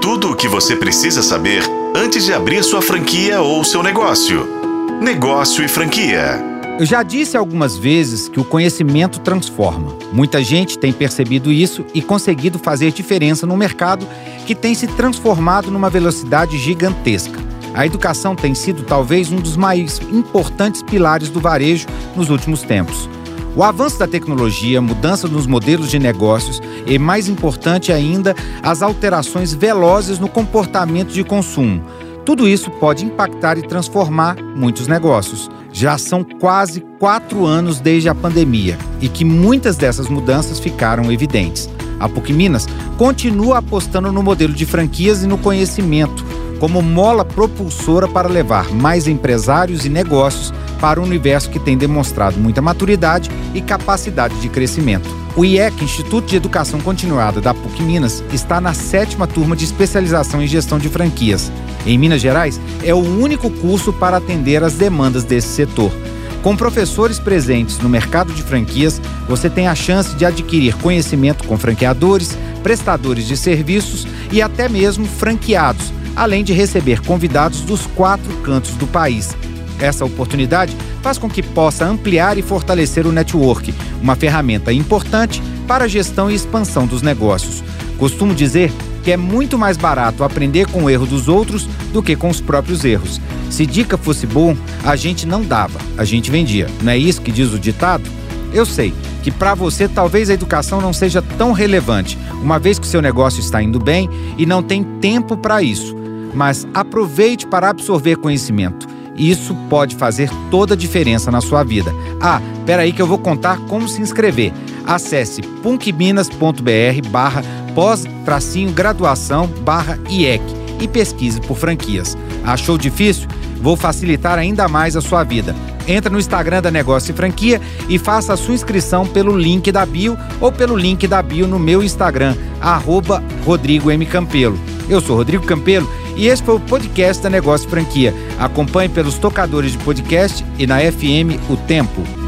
Tudo o que você precisa saber antes de abrir sua franquia ou seu negócio. Negócio e franquia. Eu já disse algumas vezes que o conhecimento transforma. Muita gente tem percebido isso e conseguido fazer diferença no mercado que tem se transformado numa velocidade gigantesca. A educação tem sido talvez um dos mais importantes pilares do varejo nos últimos tempos. O avanço da tecnologia, mudança nos modelos de negócios e, mais importante ainda, as alterações velozes no comportamento de consumo. Tudo isso pode impactar e transformar muitos negócios. Já são quase quatro anos desde a pandemia e que muitas dessas mudanças ficaram evidentes. A PUC Minas continua apostando no modelo de franquias e no conhecimento como mola propulsora para levar mais empresários e negócios para um universo que tem demonstrado muita maturidade e capacidade de crescimento. O IEC, Instituto de Educação Continuada da PUC Minas, está na sétima turma de especialização em gestão de franquias. Em Minas Gerais, é o único curso para atender às demandas desse setor. Com professores presentes no mercado de franquias, você tem a chance de adquirir conhecimento com franqueadores, prestadores de serviços e até mesmo franqueados além de receber convidados dos quatro cantos do país. Essa oportunidade faz com que possa ampliar e fortalecer o network, uma ferramenta importante para a gestão e expansão dos negócios. Costumo dizer que é muito mais barato aprender com o erro dos outros do que com os próprios erros. Se dica fosse bom, a gente não dava, a gente vendia. Não é isso que diz o ditado? Eu sei que para você talvez a educação não seja tão relevante, uma vez que o seu negócio está indo bem e não tem tempo para isso mas aproveite para absorver conhecimento. Isso pode fazer toda a diferença na sua vida. Ah, peraí que eu vou contar como se inscrever. Acesse punkminas.br barra pós-graduação barra IEC e pesquise por franquias. Achou difícil? Vou facilitar ainda mais a sua vida. Entra no Instagram da Negócio e Franquia e faça a sua inscrição pelo link da bio ou pelo link da bio no meu Instagram, arroba Rodrigo M. Campelo. Eu sou Rodrigo Campelo e esse foi o podcast da Negócio Franquia. Acompanhe pelos tocadores de podcast e na FM O Tempo.